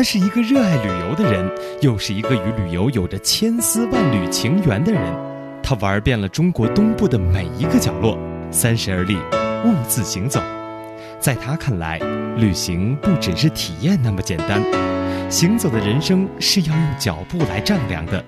他是一个热爱旅游的人，又是一个与旅游有着千丝万缕情缘的人。他玩遍了中国东部的每一个角落，三十而立，兀自行走。在他看来，旅行不只是体验那么简单，行走的人生是要用脚步来丈量的。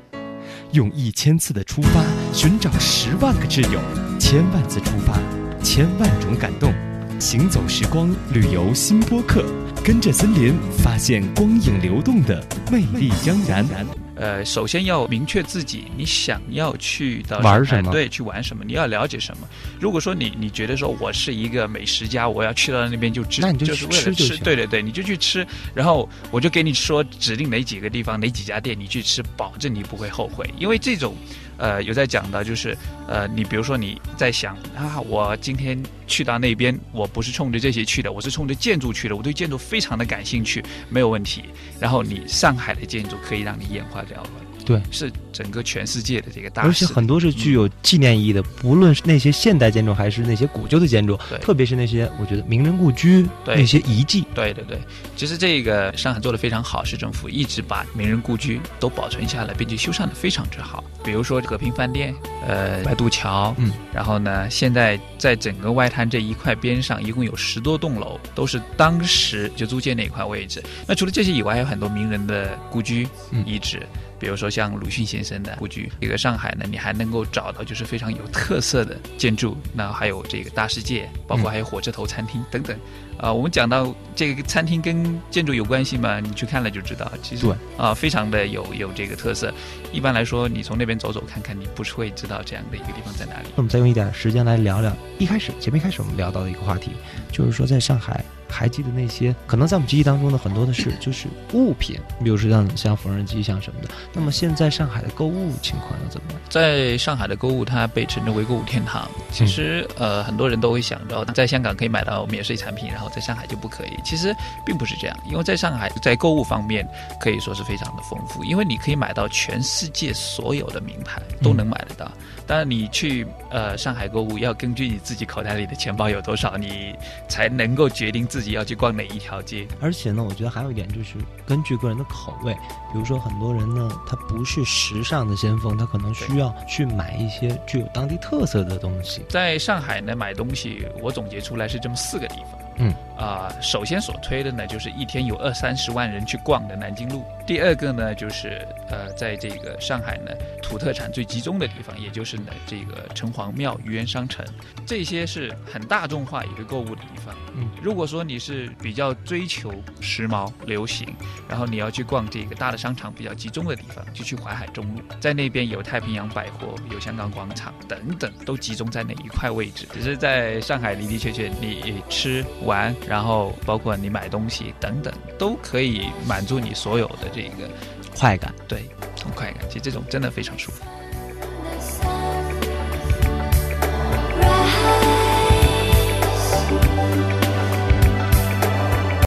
用一千次的出发，寻找十万个挚友；千万次出发，千万种感动。行走时光，旅游新播客，跟着森林，发现光影流动的魅力盎然。呃，首先要明确自己你想要去的玩什么，对，去玩什么，你要了解什么。如果说你你觉得说我是一个美食家，我要去到那边就吃，那你就是为了吃，对对对，你就去吃。然后我就给你说指定哪几个地方哪几家店你去吃，保证你不会后悔。因为这种，呃，有在讲的就是，呃，你比如说你在想啊，我今天去到那边，我不是冲着这些去的，我是冲着建筑去的，我对建筑非常的感兴趣，没有问题。然后你上海的建筑可以让你眼花缭乱。对，是整个全世界的这个大，而且很多是具有纪念意义的，不论是那些现代建筑，还是那些古旧的建筑，对，特别是那些我觉得名人故居，那些遗迹，对对对。其实这个上海做的非常好，市政府一直把名人故居都保存下来，并且修缮的非常之好。比如说和平饭店，呃，白渡桥，嗯，然后呢，现在在整个外滩这一块边上，一共有十多栋楼，都是当时就租界那一块位置。那除了这些以外，还有很多名人的故居遗址。比如说像鲁迅先生的故居，这个上海呢，你还能够找到就是非常有特色的建筑，那还有这个大世界，包括还有火车头餐厅等等。啊，我们讲到这个餐厅跟建筑有关系嘛，你去看了就知道，其实啊，非常的有有这个特色。一般来说，你从那边走走看看，你不是会知道这样的一个地方在哪里。那我们再用一点时间来聊聊一开始前面开始我们聊到的一个话题，就是说在上海。还记得那些可能在我们记忆当中的很多的是就是物品，比如说像像缝纫机，像什么的。那么现在上海的购物情况又怎么样？在上海的购物，它被称之为购物天堂。其实呃，很多人都会想到，在香港可以买到免税产品，然后在上海就不可以。其实并不是这样，因为在上海在购物方面可以说是非常的丰富，因为你可以买到全世界所有的名牌都能买得到。当然，你去呃上海购物要根据你自己口袋里的钱包有多少，你才能够决定自。自己要去逛哪一条街？而且呢，我觉得还有一点就是根据个人的口味，比如说很多人呢，他不是时尚的先锋，他可能需要去买一些具有当地特色的东西。在上海呢，买东西我总结出来是这么四个地方。嗯啊，首先所推的呢，就是一天有二三十万人去逛的南京路。第二个呢，就是呃，在这个上海呢，土特产最集中的地方，也就是呢这个城隍庙、愚园商城，这些是很大众化一个购物的地方。嗯，如果说你是比较追求时髦流行，然后你要去逛这个大的商场比较集中的地方，就去淮海中路，在那边有太平洋百货、有香港广场等等，都集中在那一块位置。只是在上海的的确确，你吃。玩，然后包括你买东西等等，都可以满足你所有的这个快感。对，很快感，其实这种真的非常舒服。